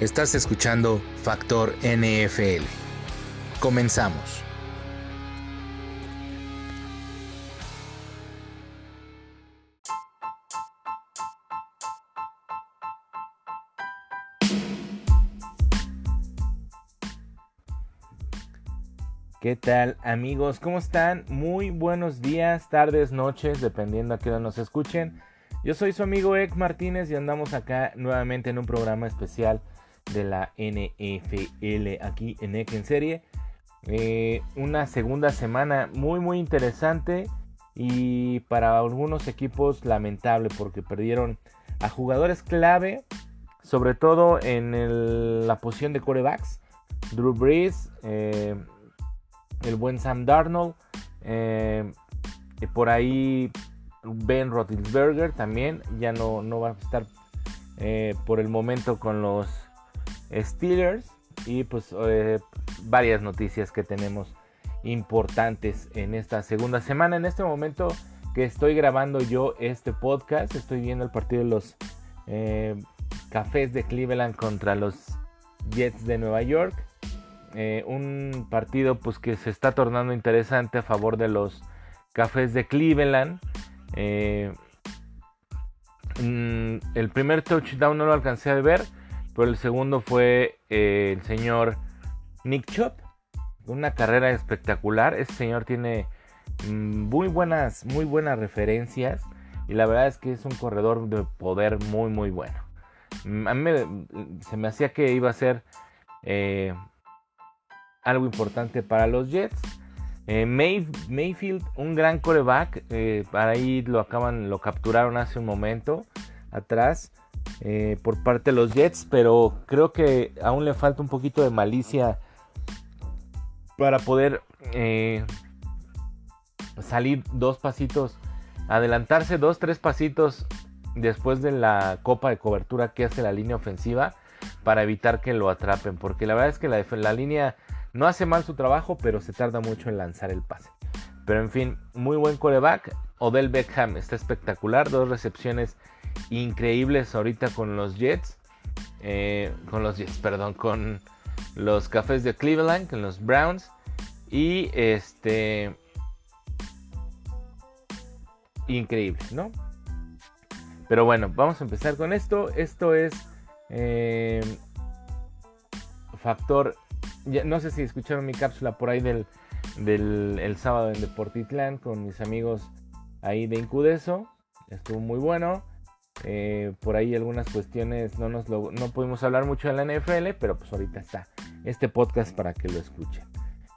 Estás escuchando Factor NFL. Comenzamos. ¿Qué tal amigos? ¿Cómo están? Muy buenos días, tardes, noches, dependiendo a qué hora nos escuchen. Yo soy su amigo Ek Martínez y andamos acá nuevamente en un programa especial de la NFL aquí en Ek en serie. Eh, una segunda semana muy muy interesante y para algunos equipos lamentable porque perdieron a jugadores clave, sobre todo en la posición de corebacks. Drew Brees, eh, el buen Sam Darnold. Eh, por ahí Ben Roethlisberger también ya no, no va a estar por el momento con los Steelers. Y pues eh, varias noticias que tenemos importantes en esta segunda semana. En este momento que estoy grabando yo este podcast, estoy viendo el partido de los Cafés de Cleveland contra los Jets de Nueva York. Eh, un partido pues que se está tornando interesante a favor de los cafés de Cleveland. Eh, mm, el primer touchdown no lo alcancé a ver, pero el segundo fue eh, el señor Nick Chop. Una carrera espectacular. Ese señor tiene mm, muy buenas, muy buenas referencias. Y la verdad es que es un corredor de poder muy, muy bueno. Mm, a mí se me hacía que iba a ser algo importante para los Jets. Eh, Mayfield, un gran coreback, eh, para ahí lo acaban, lo capturaron hace un momento atrás eh, por parte de los Jets, pero creo que aún le falta un poquito de malicia para poder salir dos pasitos, adelantarse dos, tres pasitos después de la copa de cobertura que hace la línea ofensiva para evitar que lo atrapen, porque la verdad es que la, la línea no hace mal su trabajo, pero se tarda mucho en lanzar el pase. Pero en fin, muy buen coreback. Odell Beckham está espectacular. Dos recepciones increíbles ahorita con los Jets. Eh, con los Jets, perdón, con los Cafés de Cleveland, con los Browns. Y este... Increíble, ¿no? Pero bueno, vamos a empezar con esto. Esto es eh, factor no sé si escucharon mi cápsula por ahí del, el sábado en Deportitlán con mis amigos ahí de Incudeso. Estuvo muy bueno. Eh, por ahí algunas cuestiones no nos no pudimos hablar mucho de la NFL, pero pues ahorita está este podcast para que lo escuchen.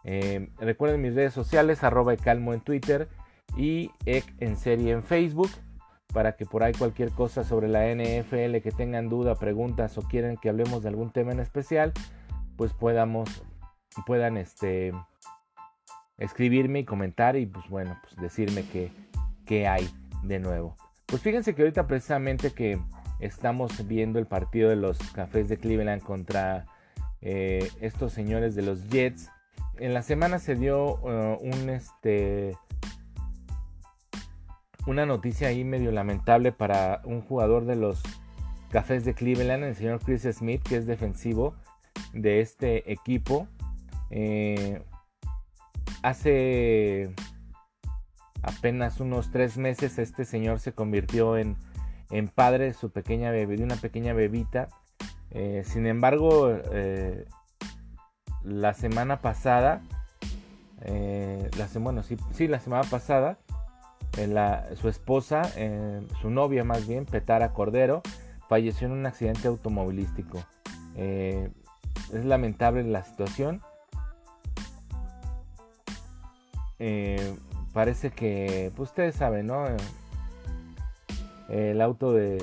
Eh, recuerden mis redes sociales, arroba calmo en Twitter y en serie en Facebook, para que por ahí cualquier cosa sobre la NFL que tengan duda, preguntas o quieren que hablemos de algún tema en especial, pues podamos, puedan este, escribirme y comentar y pues bueno, pues decirme qué, hay de nuevo. Pues fíjense que ahorita precisamente que estamos viendo el partido de los Cafés de Cleveland contra eh, estos señores de los Jets. En la semana se dio uh, un este una noticia ahí medio lamentable para un jugador de los Cafés de Cleveland, el señor Chris Smith, que es defensivo de este equipo. Eh, hace apenas unos tres meses este señor se convirtió en, padre de su pequeña bebé, de una pequeña bebita. Eh, sin embargo, eh, la semana pasada, la, bueno, sí, sí, la semana pasada, su esposa, su novia más bien, Petara Cordero, falleció en un accidente automovilístico es lamentable la situación. Eh, parece que, pues ustedes saben, ¿no? El auto de,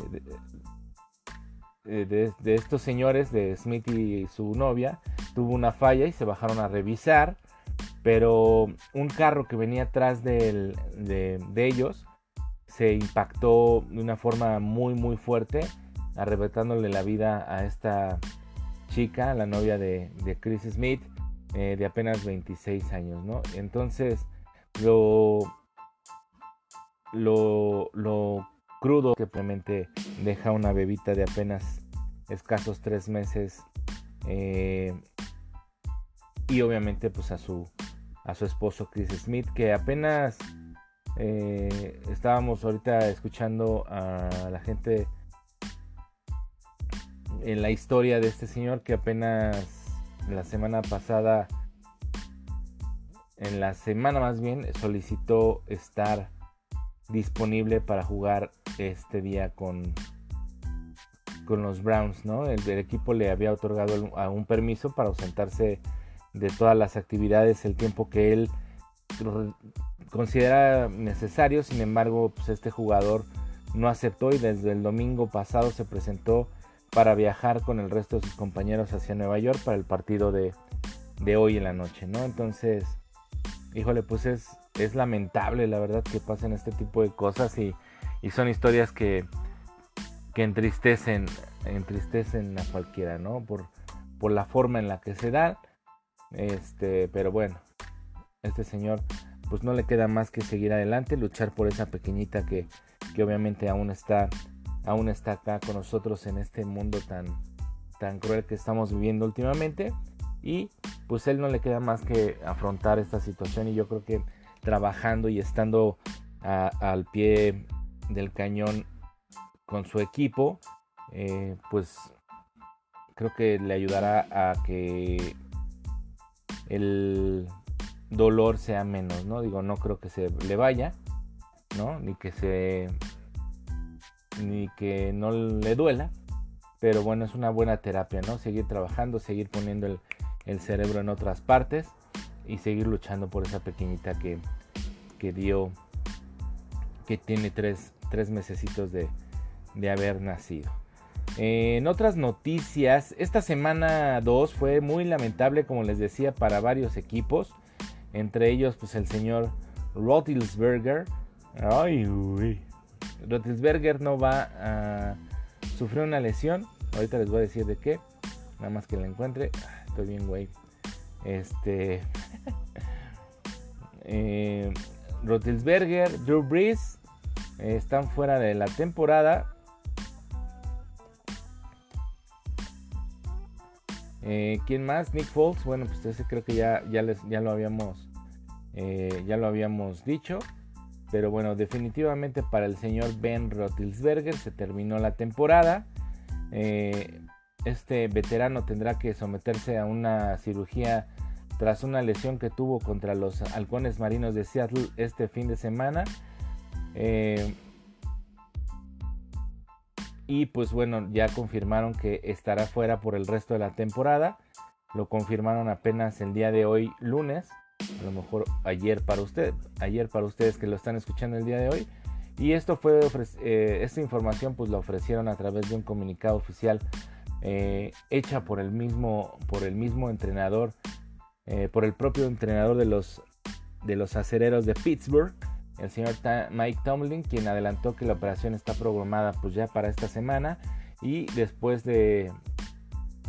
de, estos señores, de Smith y su novia, tuvo una falla y se bajaron a revisar. Pero un carro que venía atrás de, de ellos se impactó de una forma muy muy fuerte, arrebatándole la vida a esta chica, la novia de, Chris Smith, eh, de apenas 26 años, ¿no? Entonces, lo, lo, lo crudo que realmente deja una bebita de apenas escasos tres meses. Eh, y obviamente pues a su, a su esposo Chris Smith, que apenas eh, estábamos ahorita escuchando a la gente en la historia de este señor que apenas la semana pasada, en la semana más bien, solicitó estar disponible para jugar este día con, con los Browns, ¿no? El, equipo le había otorgado un permiso para ausentarse de todas las actividades el tiempo que él considera necesario, sin embargo, pues este jugador no aceptó y desde el domingo pasado se presentó para viajar con el resto de sus compañeros hacia Nueva York para el partido de, de hoy en la noche, ¿no? Entonces, híjole, pues es, es lamentable la verdad que pasen este tipo de cosas y, y son historias que, que entristecen, entristecen a cualquiera, ¿no? Por, por la forma en la que se da. Este, pero bueno, este señor pues no le queda más que seguir adelante, luchar por esa pequeñita que, que obviamente aún está, aún está acá con nosotros en este mundo tan, tan cruel que estamos viviendo últimamente. Y pues él no le queda más que afrontar esta situación y yo creo que trabajando y estando al pie del cañón con su equipo, eh, pues creo que le ayudará a que el dolor sea menos, ¿no? Digo, no creo que se le vaya, ¿no? Ni que se ni que no le duela, pero bueno, es una buena terapia, ¿no? Seguir trabajando, seguir poniendo el, cerebro en otras partes y seguir luchando por esa pequeñita que, que dio, que tiene tres, tres mesecitos de, de haber nacido. en otras noticias, esta semana 2 fue muy lamentable, como les decía, para varios equipos entre ellos pues el señor Rotilsberger. Ay, uy. Rotilsberger no va a sufrir una lesión. Ahorita les voy a decir de qué. Nada más que la encuentre. Estoy bien, güey. Este. eh, Rotilsberger, Drew Brees eh, están fuera de la temporada. Eh, ¿Quién más? Nick Foles. Bueno, pues ese creo que ya, ya, les, ya lo habíamos eh, ya lo habíamos dicho. Pero bueno, definitivamente para el señor Ben Roethlisberger se terminó la temporada. Este veterano tendrá que someterse a una cirugía tras una lesión que tuvo contra los halcones marinos de Seattle este fin de semana. y pues bueno, ya confirmaron que estará fuera por el resto de la temporada. Lo confirmaron apenas el día de hoy, lunes. A lo mejor ayer para usted, ayer para ustedes que lo están escuchando el día de hoy. Y esto fue, eh, esta información pues la ofrecieron a través de un comunicado oficial eh, hecha por el mismo, por el mismo entrenador, eh, por el propio entrenador de los, de los acereros de Pittsburgh el señor Mike Tomlin, quien adelantó que la operación está programada pues ya para esta semana. Y después de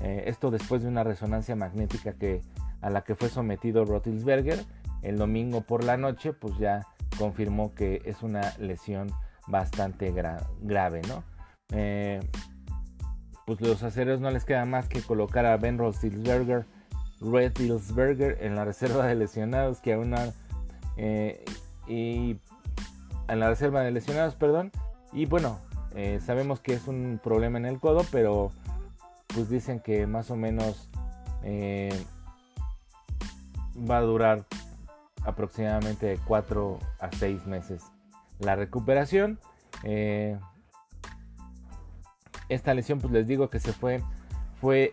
eh, esto después de una resonancia magnética que a la que fue sometido Rotilsberger el domingo por la noche pues ya confirmó que es una lesión bastante grave no pues los aceros no les queda más que colocar a Ben Rotilsberger Roethlisberger en la reserva de lesionados que aún eh, y en la reserva de lesionados, perdón. Y bueno, eh, sabemos que es un problema en el codo, pero pues dicen que más o menos eh, va a durar aproximadamente de 4 a 6 meses la recuperación. Eh, esta lesión, pues les digo que se fue, fue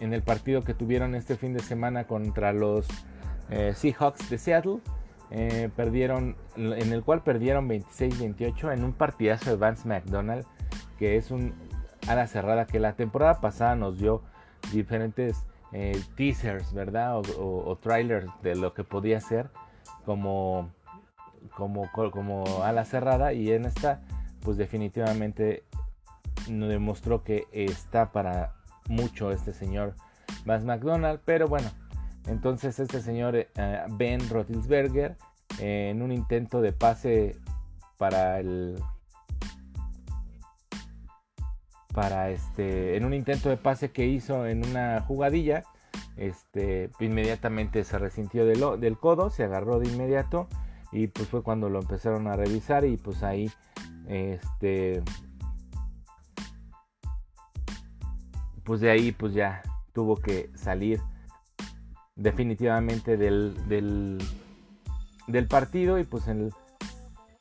en el partido que tuvieron este fin de semana contra los Seahawks de Seattle. Eh, perdieron, en el cual perdieron 26-28 en un partidazo de Vance McDonald, que es un ala cerrada que la temporada pasada nos dio diferentes eh, teasers, ¿verdad? O, trailers de lo que podía ser como, como, como ala cerrada y en esta pues definitivamente nos demostró que está para mucho este señor Vance McDonald, pero bueno, entonces este señor eh, Ben Roethlisberger en un intento de pase para el para este, en un intento de pase que hizo en una jugadilla, este, inmediatamente se resintió del codo, se agarró de inmediato y pues fue cuando lo empezaron a revisar y pues ahí este pues de ahí pues ya tuvo que salir definitivamente del, del, partido y pues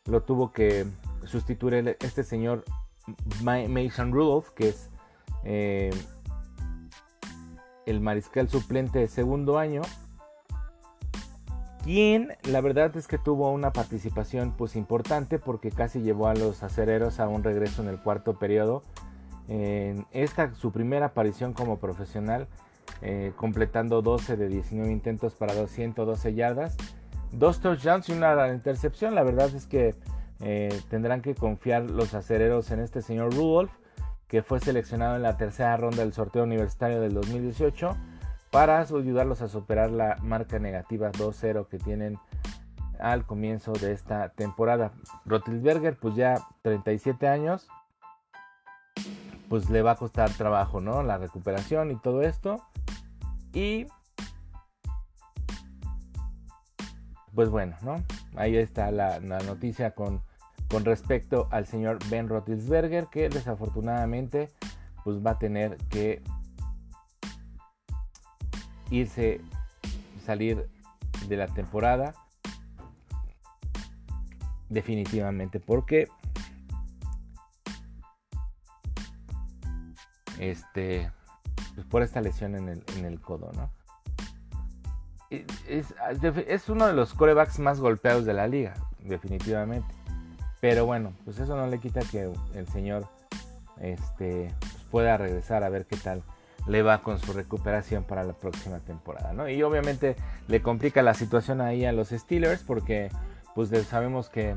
lo tuvo que sustituir este señor Mason Rudolph que es eh, el mariscal suplente de segundo año quien la verdad es que tuvo una participación pues importante porque casi llevó a los acereros a un regreso en el cuarto periodo en esta su primera aparición como profesional eh, completando 12 de 19 intentos para 212 yardas dos touchdowns y una intercepción la verdad es que eh, tendrán que confiar los acereros en este señor Rudolph que fue seleccionado en la tercera ronda del sorteo universitario del 2018 para ayudarlos a superar la marca negativa 2-0 que tienen al comienzo de esta temporada. Rotilberger, pues ya 37 años, pues le va a costar trabajo, ¿no? La recuperación y todo esto. Y pues bueno, ¿no? Ahí está la, noticia con, con, respecto al señor Ben Rotilsberger, que desafortunadamente pues va a tener que irse, salir de la temporada. Definitivamente, porque este, pues por esta lesión en el, en el codo, ¿no? Es, es, uno de los corebacks más golpeados de la liga, definitivamente. Pero bueno, pues eso no le quita que el señor este, pues pueda regresar a ver qué tal le va con su recuperación para la próxima temporada, ¿no? Y obviamente le complica la situación ahí a los Steelers porque pues sabemos que,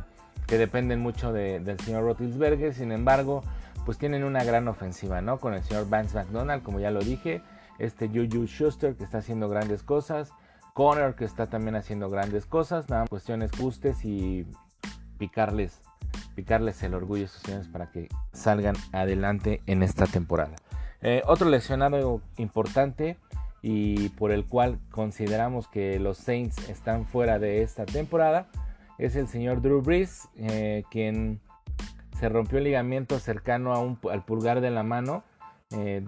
dependen mucho del señor Roethlisberger, sin embargo, pues tienen una gran ofensiva, ¿no? Con el señor Vance McDonald, como ya lo dije, este Juju Schuster que está haciendo grandes cosas, Connor que está también haciendo grandes cosas, nada, cuestiones justes y picarles, picarles el orgullo a estos señores para que salgan adelante en esta temporada. Eh, otro lesionado importante y por el cual consideramos que los Saints están fuera de esta temporada es el señor Drew Brees, eh, quien se rompió el ligamento cercano al pulgar de la mano, eh,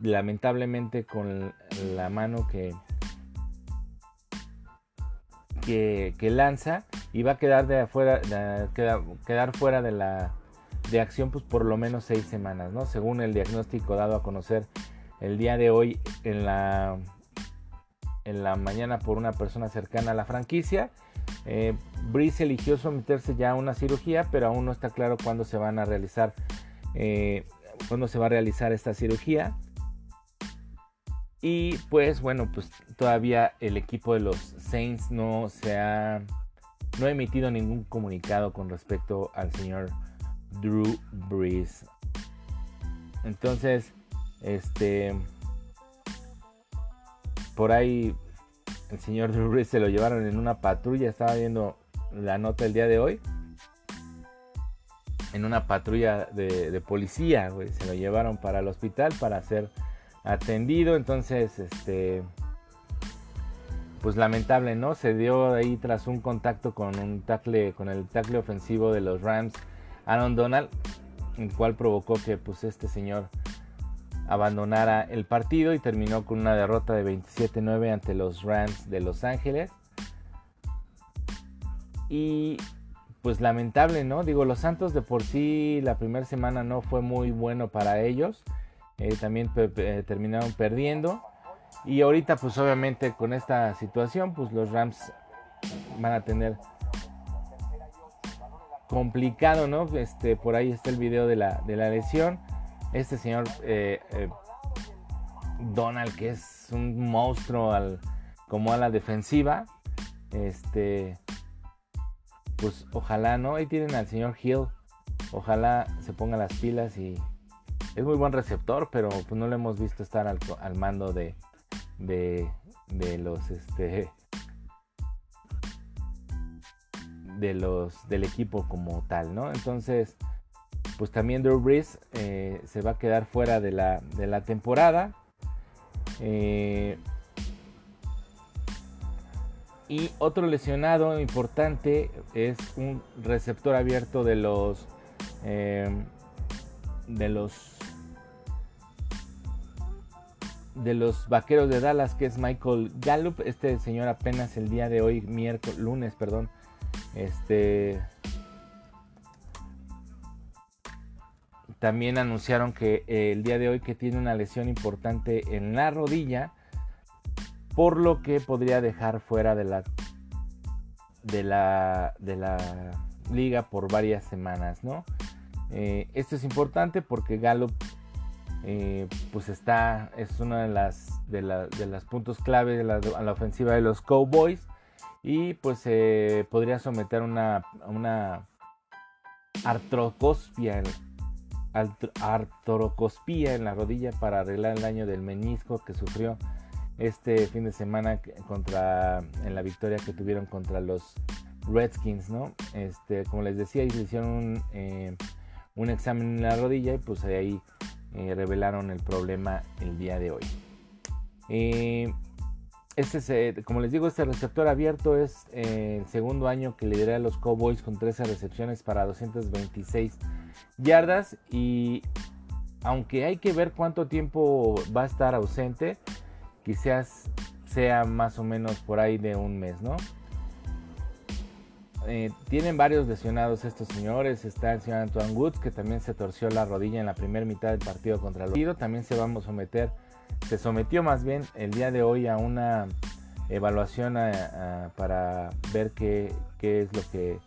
lamentablemente con la mano que, que, lanza y va a quedar, de afuera, quedar fuera de la de acción pues por lo menos seis semanas, ¿no? Según el diagnóstico dado a conocer el día de hoy en la, en la mañana por una persona cercana a la franquicia. Eh, eligió someterse ya a una cirugía, pero aún no está claro cuándo se van a realizar, eh, cuándo se va a realizar esta cirugía. Y pues bueno, pues todavía el equipo de los Saints no se ha, no ha emitido ningún comunicado con respecto al señor Drew Brees. Entonces, este. Por ahí el señor Drew se lo llevaron en una patrulla. Estaba viendo la nota el día de hoy. En una patrulla de, policía, Se lo llevaron para el hospital para ser atendido. Entonces, este. Pues lamentable, ¿no? Se dio ahí tras un contacto con un tackle, con el tackle ofensivo de los Rams Aaron Donald, el cual provocó que pues, este señor abandonara el partido y terminó con una derrota de 27-9 ante los Rams de Los Ángeles. Y pues lamentable, ¿no? Digo, los Santos de por sí la primera semana no fue muy bueno para ellos. Eh, también terminaron perdiendo. Y ahorita pues obviamente con esta situación pues los Rams van a tener complicado, ¿no? Este, por ahí está el video de la, de la lesión. Este señor eh, eh, Donald, que es un monstruo al, como a la defensiva. Este, pues ojalá, ¿no? Ahí tienen al señor Hill. Ojalá se ponga las pilas y es muy buen receptor, pero pues no lo hemos visto estar al, al mando de, de, de los este, de los del equipo como tal, ¿no? Entonces, pues también Drew Brees eh, se va a quedar fuera de la, de la temporada. Eh, y otro lesionado importante es un receptor abierto de los eh, de los de los vaqueros de Dallas que es Michael Gallup. Este señor apenas el día de hoy, miércoles, lunes, perdón, este También anunciaron que eh, el día de hoy que tiene una lesión importante en la rodilla, por lo que podría dejar fuera de la de la de la liga por varias semanas, ¿no? Eh, esto es importante porque Gallup eh, pues está es una de las de, las puntos clave de la, a la ofensiva de los Cowboys y pues podría someter una una artrocospia artrocospía en la rodilla para arreglar el daño del menisco que sufrió este fin de semana contra en la victoria que tuvieron contra los Redskins, ¿no? Este, como les decía, le hicieron un, eh, un examen en la rodilla y pues ahí eh, revelaron el problema el día de hoy. Eh, este como les digo, este receptor abierto es el segundo año que lidera a los Cowboys con 13 recepciones para 226 yardas y aunque hay que ver cuánto tiempo va a estar ausente, quizás sea más o menos por ahí de un mes, ¿no? Eh, tienen varios lesionados estos señores. Está el señor Antoine Woods, que también se torció la rodilla en la primera mitad del partido contra el También se va a someter, se sometió más bien el día de hoy a una evaluación para ver qué, qué, es lo que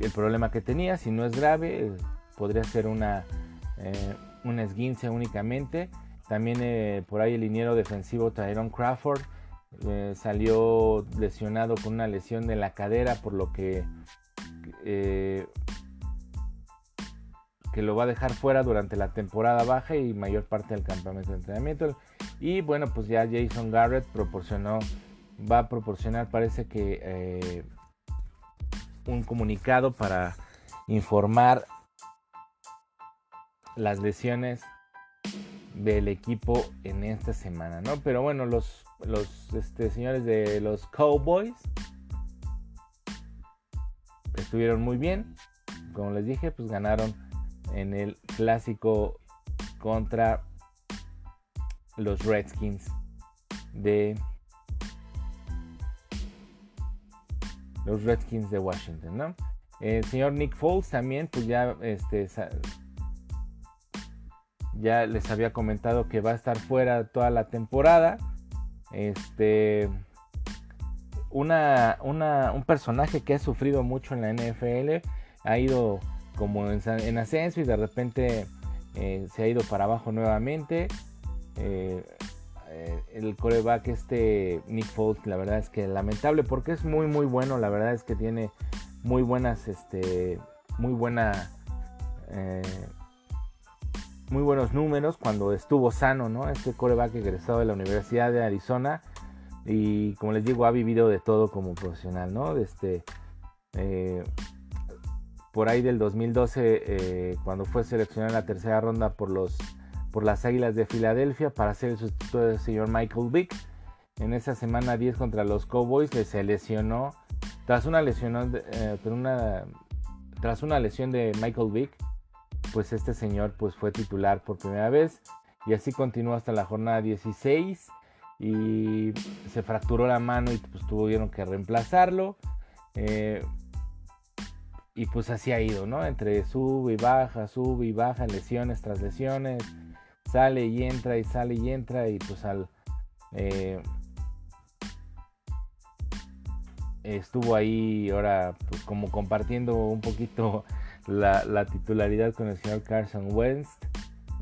el problema que tenía. Si no es grave, podría ser una, eh, un esguince únicamente. También eh, por ahí el liniero defensivo Tyrone Crawford eh, salió lesionado con una lesión de la cadera, por lo que, que lo va a dejar fuera durante la temporada baja y mayor parte del campamento de entrenamiento. Y bueno, pues ya Jason Garrett proporcionó, va a proporcionar, parece que un comunicado para informar las lesiones del equipo en esta semana, ¿no? Pero bueno, los, los este, señores de los Cowboys estuvieron muy bien. Como les dije, pues ganaron en el clásico contra los Redskins de los Redskins de Washington, ¿no? El señor Nick Foles también, pues ya este, ya les había comentado que va a estar fuera toda la temporada. Este. Una, un personaje que ha sufrido mucho en la NFL. Ha ido como en, ascenso y de repente eh, se ha ido para abajo nuevamente. Eh, eh, el coreback este Nick Foles, la verdad es que lamentable porque es muy muy bueno. La verdad es que tiene muy buenas, este, muy buena muy buenos números cuando estuvo sano, ¿no? Este coreback egresado de la Universidad de Arizona y como les digo ha vivido de todo como profesional, ¿no? Este, eh, por ahí del 2012 eh, cuando fue seleccionado en la tercera ronda por los por las Águilas de Filadelfia para ser el sustituto del señor Michael Vick. En esa semana 10 contra los Cowboys se lesionó tras una lesión eh, tras una lesión de Michael Vick pues este señor pues fue titular por primera vez y así continuó hasta la jornada 16 y se fracturó la mano y pues tuvieron que reemplazarlo eh, y pues así ha ido, ¿no? Entre sube y baja, sube y baja, lesiones tras lesiones, sale y entra y sale y entra y pues al... Eh, estuvo ahí ahora pues como compartiendo un poquito la, titularidad con el señor Carson Wentz.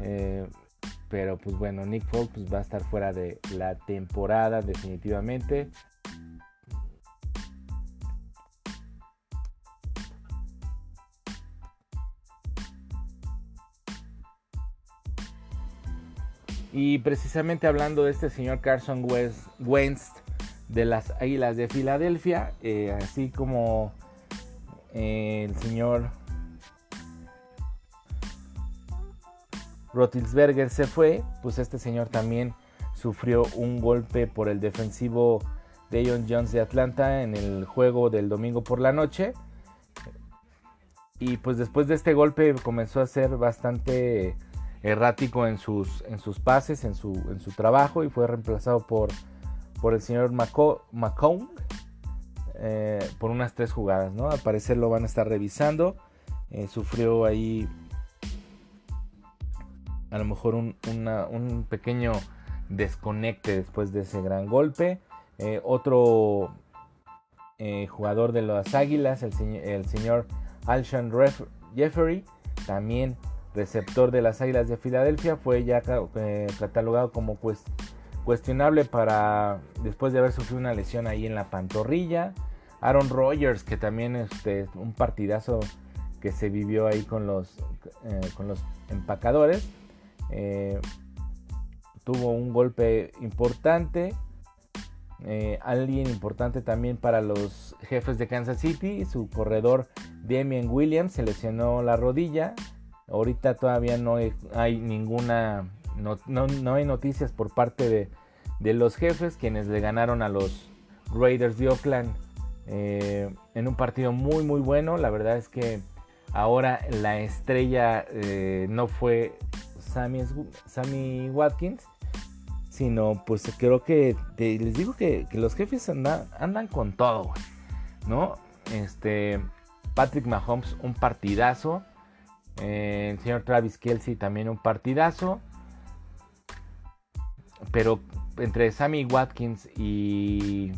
Eh, pero pues bueno, Nick Foles pues, va a estar fuera de la temporada definitivamente. Y precisamente hablando de este señor Carson Wentz de las Águilas de Filadelfia, eh, así como eh, el señor Rotilsberger se fue, pues este señor también sufrió un golpe por el defensivo Deion Jones de Atlanta en el juego del domingo por la noche. Y pues después de este golpe comenzó a ser bastante errático en sus, en sus pases, en su, en su trabajo y fue reemplazado por, por el señor McComb eh, por unas tres jugadas, ¿no? Al parecer lo van a estar revisando. Eh, sufrió ahí a lo mejor un, un, pequeño desconecte después de ese gran golpe. Eh, otro jugador de las Águilas, el, señor Alshon Jeffery, también receptor de las Águilas de Filadelfia, fue ya catalogado como cuestionable para después de haber sufrido una lesión ahí en la pantorrilla. Aaron Rodgers, que también este, un partidazo que se vivió ahí con los, eh, con los empacadores. Eh, tuvo un golpe importante. Eh, alguien importante también para los jefes de Kansas City. Su corredor Damien Williams se lesionó la rodilla. Ahorita todavía no hay, ninguna. No, hay noticias por parte de, de los jefes, quienes le ganaron a los Raiders de Oakland eh, en un partido muy muy bueno. La verdad es que ahora la estrella no fue Sammy, Watkins, sino pues creo que les digo que, los jefes andan, con todo, ¿no? Este Patrick Mahomes un partidazo, eh, el señor Travis Kelsey también un partidazo, pero entre Sammy Watkins y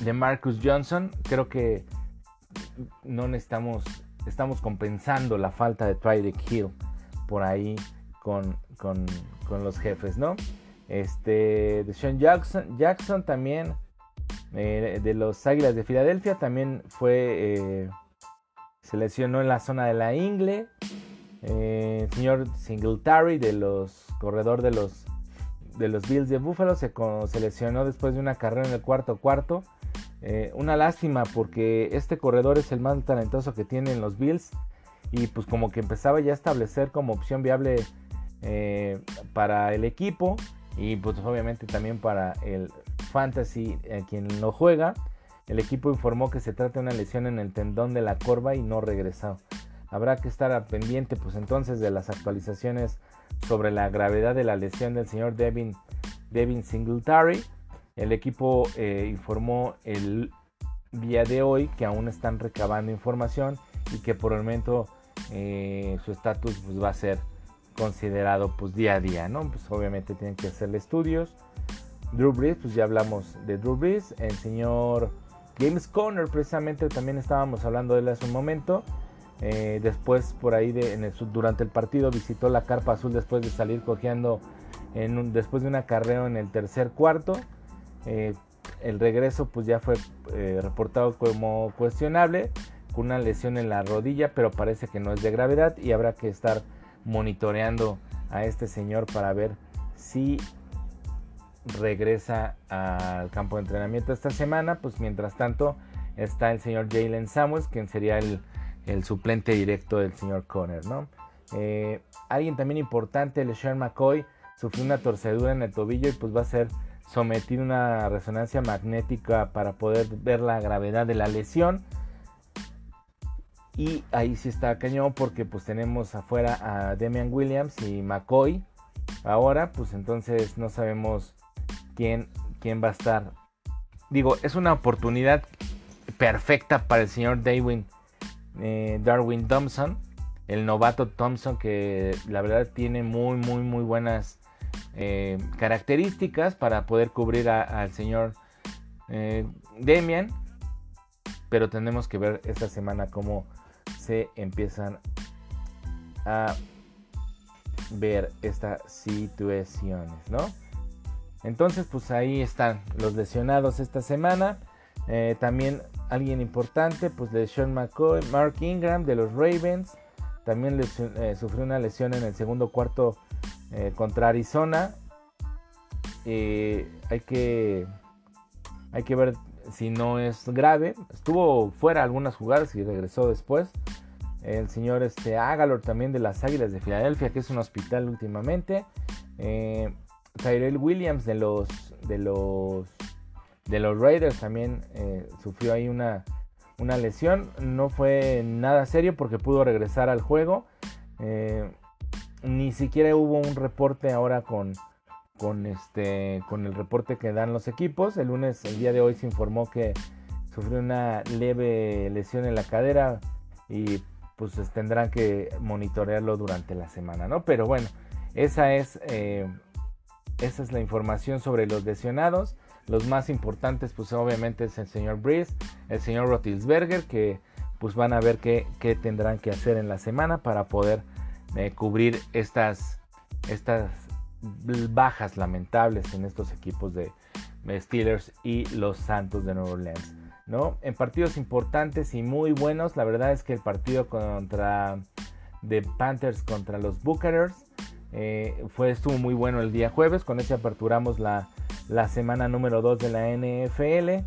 de Marcus Johnson, creo que no necesitamos, estamos compensando la falta de Tyreek Hill por ahí con, con, los jefes, ¿no? Este, de Sean Jackson, Jackson también, eh, de los Águilas de Filadelfia, también fue, eh, en la zona de la ingle. Eh, señor Singletary, de los corredor de los, de los Bills de Buffalo, se, se lesionó después de una carrera en el cuarto cuarto. Eh, una lástima porque este corredor es el más talentoso que tienen los Bills y pues como que empezaba ya a establecer como opción viable eh, para el equipo y pues obviamente también para el fantasy eh, quien lo juega. El equipo informó que se trata de una lesión en el tendón de la corva y no regresó. Habrá que estar pendiente pues entonces de las actualizaciones sobre la gravedad de la lesión del señor Devin, Devin Singletary el equipo eh, informó el día de hoy que aún están recabando información y que por el momento su estatus pues, va a ser considerado pues día a día, ¿no? Pues obviamente tienen que hacerle estudios. Drew Brees, pues ya hablamos de Drew Brees. El señor James Conner, precisamente también estábamos hablando de él hace un momento. Eh, después por ahí de, durante el partido visitó la carpa azul después de salir cojeando en después de una carrera en el tercer cuarto. Eh, el regreso pues ya fue eh, reportado como cuestionable con una lesión en la rodilla, pero parece que no es de gravedad y habrá que estar monitoreando a este señor para ver si regresa al campo de entrenamiento esta semana. Pues mientras tanto está el señor Jalen Samuels, quien sería el, suplente directo del señor Conner, ¿no? Eh, alguien también importante, LeSean McCoy, sufrió una torcedura en el tobillo y pues va a ser someter una resonancia magnética para poder ver la gravedad de la lesión. Y ahí sí está cañón porque pues tenemos afuera a Demian Williams y McCoy. Ahora pues entonces no sabemos quién, quién va a estar. Digo, es una oportunidad perfecta para el señor Darwin, eh, Darwin Thompson. El novato Thompson que la verdad tiene muy muy muy buenas eh, características para poder cubrir al señor eh, Demian. Pero tenemos que ver esta semana cómo se empiezan a ver estas situaciones, ¿no? Entonces, pues ahí están los lesionados esta semana. Eh, también alguien importante, pues de Sean McCoy, Mark Ingram de los Ravens. También sufrió una lesión en el segundo cuarto eh, contra Arizona. Eh, hay que hay que ver si no es grave. Estuvo fuera algunas jugadas y regresó después. el señor este, Agalor también de las Águilas de Filadelfia, que es un hospital últimamente. Eh, Tyrell Williams de los, de los, de los Raiders también eh, sufrió ahí una, una, lesión. No fue nada serio porque pudo regresar al juego. Eh, ni siquiera hubo un reporte ahora con, con, este, con el reporte que dan los equipos. El lunes, el día de hoy, se informó que sufrió una leve lesión en la cadera y pues tendrán que monitorearlo durante la semana, ¿no? Pero bueno, esa es, eh, esa es la información sobre los lesionados. Los más importantes, pues obviamente es el señor Breeze, el señor Rotilsberger, que pues van a ver qué, qué tendrán que hacer en la semana para poder eh, cubrir estas, estas bajas lamentables en estos equipos de Steelers y los Santos de Nueva Orleans. ¿no? En partidos importantes y muy buenos, la verdad es que el partido contra de Panthers contra los Buccaneers eh, fue, estuvo muy bueno el día jueves, con ese aperturamos la, la semana número 2 de la NFL.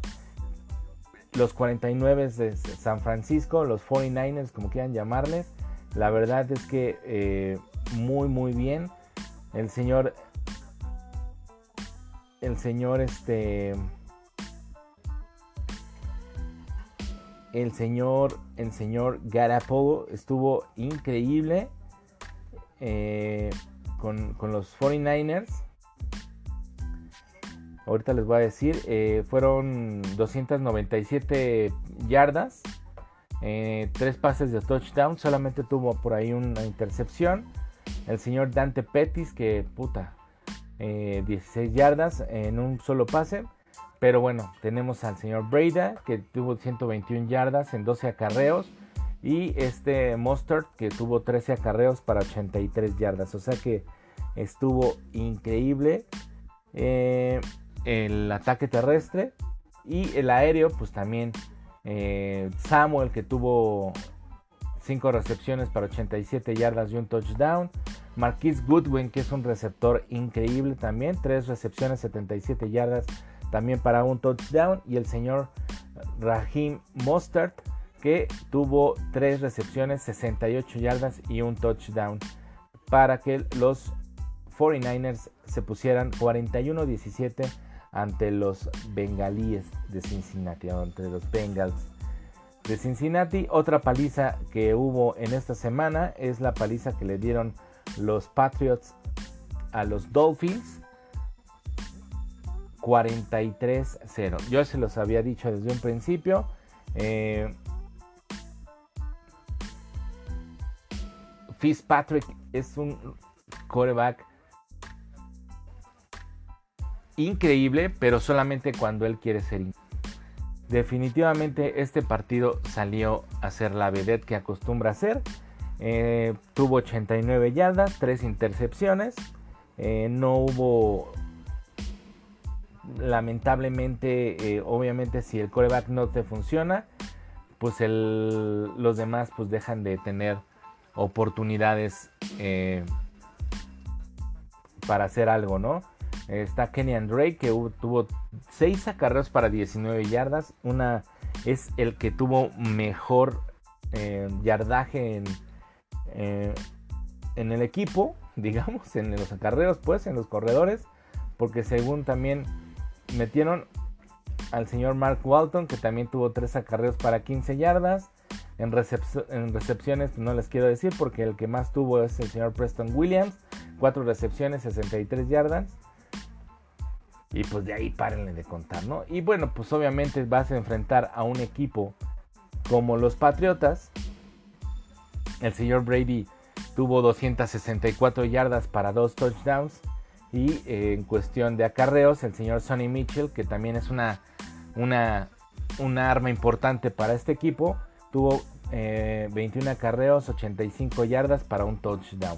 Los 49 de San Francisco, los 49ers, como quieran llamarles, la verdad es que eh, muy muy bien. El señor, el señor este el señor, el señor Garapolo estuvo increíble eh, con, los 49ers. Ahorita les voy a decir, eh, fueron 297 yardas, eh, tres pases de touchdown, solamente tuvo por ahí una intercepción. El señor Dante Pettis, que puta, 16 yardas en un solo pase. Pero bueno, tenemos al señor Breda que tuvo 121 yardas en 12 acarreos. Y este Mustard que tuvo 13 acarreos para 83 yardas. O sea que estuvo increíble eh, el ataque terrestre. Y el aéreo, pues también eh, Samuel que tuvo 5 recepciones para 87 yardas y un touchdown. Marquis Goodwin que es un receptor increíble también. 3 recepciones, 77 yardas también para un touchdown. Y el señor Raheem Mostert, que tuvo 3 recepciones, 68 yardas y un touchdown. Para que los 49ers se pusieran 41-17 ante los bengalíes de Cincinnati, ante los Bengals de Cincinnati. Otra paliza que hubo en esta semana es la paliza que le dieron los Patriots a los Dolphins. 43-0. Yo se los había dicho desde un principio. Eh, Fitzpatrick es un coreback increíble, pero solamente cuando él quiere ser Definitivamente este partido salió a ser la vedette que acostumbra a ser. Eh, tuvo 89 yardas, 3 intercepciones. Eh, no hubo lamentablemente, eh, obviamente, si el coreback no te funciona, pues los demás pues dejan de tener oportunidades para hacer algo, ¿no? Está Kenny Drake que tuvo 6 acarreos para 19 yardas. Una es el que tuvo mejor yardaje en, en el equipo, digamos, en los acarreos, pues, en los corredores. Porque según también metieron al señor Mark Walton, que también tuvo tres acarreos para 15 yardas. En, recepciones no les quiero decir porque el que más tuvo es el señor Preston Williams. Cuatro recepciones, 63 yardas. Y pues de ahí párenle de contar, ¿no? Y bueno, pues obviamente vas a enfrentar a un equipo como los Patriotas. El señor Brady tuvo 264 yardas para dos touchdowns. Y eh, en cuestión de acarreos, el señor Sonny Mitchell, que también es una, una, arma importante para este equipo, tuvo 21 eh, acarreos, 85 yardas para un touchdown.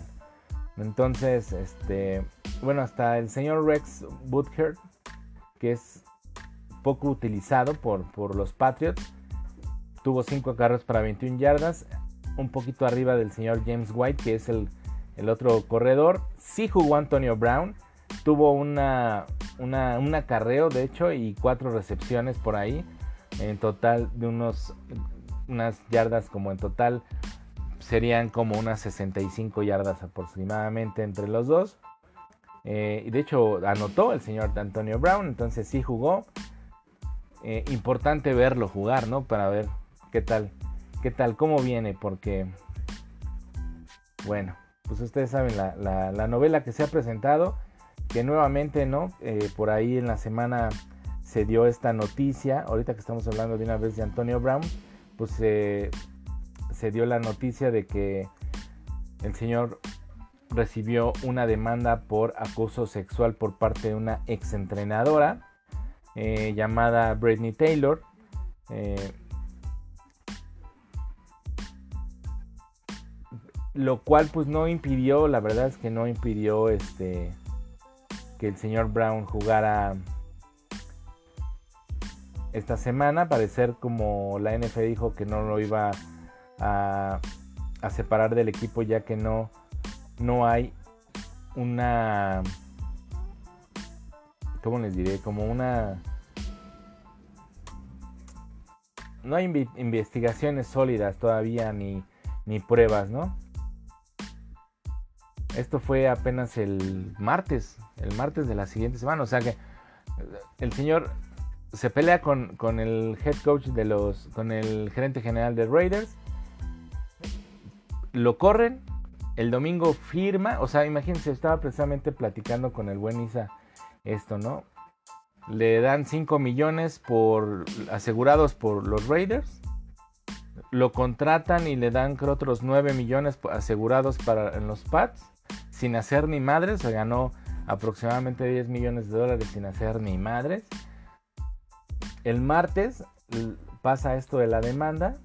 Entonces, este, bueno, hasta el señor Rex Butker, que es poco utilizado por, por los Patriots, tuvo 5 acarreos para 21 yardas, un poquito arriba del señor James White, que es el el otro corredor. Sí jugó Antonio Brown. Tuvo una, un acarreo, de hecho, y cuatro recepciones por ahí. En total de unos unas yardas como en total serían como unas 65 yardas aproximadamente entre los dos. Eh, y de hecho anotó el señor Antonio Brown, entonces sí jugó. Eh, importante verlo jugar, ¿no? Para ver qué tal, qué tal, cómo viene, porque, bueno, pues ustedes saben la, novela que se ha presentado, que nuevamente, ¿no? Eh, por ahí en la semana se dio esta noticia, ahorita que estamos hablando de una vez de Antonio Brown, pues se dio la noticia de que el señor recibió una demanda por acoso sexual por parte de una exentrenadora eh, llamada Britney Taylor. Eh, lo cual pues no impidió, la verdad es que no impidió este que el señor Brown jugara esta semana. Parecer como la NF dijo que no lo iba a, a separar del equipo ya que no no hay una... ¿Cómo les diré? Como una... No hay investigaciones sólidas todavía ni, ni pruebas, ¿no? Esto fue apenas el martes, el martes de la siguiente semana. O sea que el señor se pelea con, con, el head coach de los, con el gerente general de Raiders. Lo corren el domingo firma, o sea, imagínense, estaba precisamente platicando con el buen Isa esto, ¿no? Le dan 5 millones por asegurados por los Raiders. Lo contratan y le dan creo otros 9 millones asegurados para en los Pats sin hacer ni madres, se ganó aproximadamente 10 millones de dólares sin hacer ni madres. El martes pasa esto de la demanda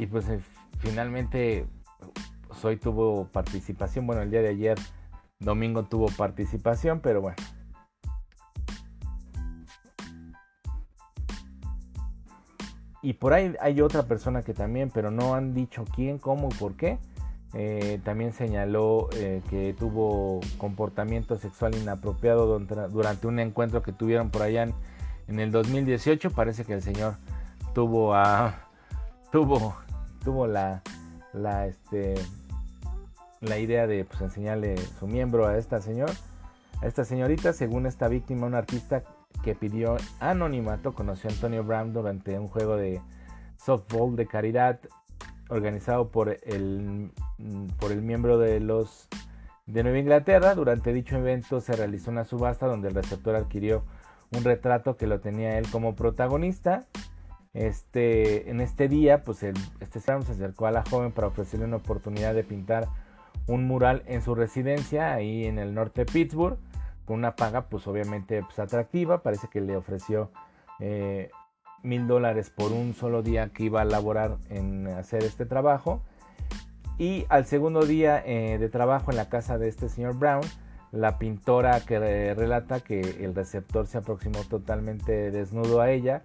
Y pues eh, finalmente pues, hoy tuvo participación. Bueno, el día de ayer, domingo, tuvo participación, pero bueno. Y por ahí hay otra persona que también, pero no han dicho quién, cómo y por qué. Eh, también señaló eh, que tuvo comportamiento sexual inapropiado durante un encuentro que tuvieron por allá en, en el 2018. Parece que el señor tuvo a tuvo tuvo la, la, este, la idea de pues, enseñarle su miembro a esta señor, a esta señorita, según esta víctima, un artista que pidió anonimato, conoció a Antonio Brown durante un juego de softball de caridad organizado por el, por el miembro de los de Nueva Inglaterra. Durante dicho evento se realizó una subasta donde el receptor adquirió un retrato que lo tenía él como protagonista este, en este día, pues el, este se acercó a la joven para ofrecerle una oportunidad de pintar un mural en su residencia, ahí en el norte de Pittsburgh, con una paga pues obviamente pues, atractiva, parece que le ofreció eh, mil dólares por un solo día que iba a laborar en hacer este trabajo. Y al segundo día eh, de trabajo en la casa de este señor Brown, la pintora que relata que el receptor se aproximó totalmente desnudo a ella,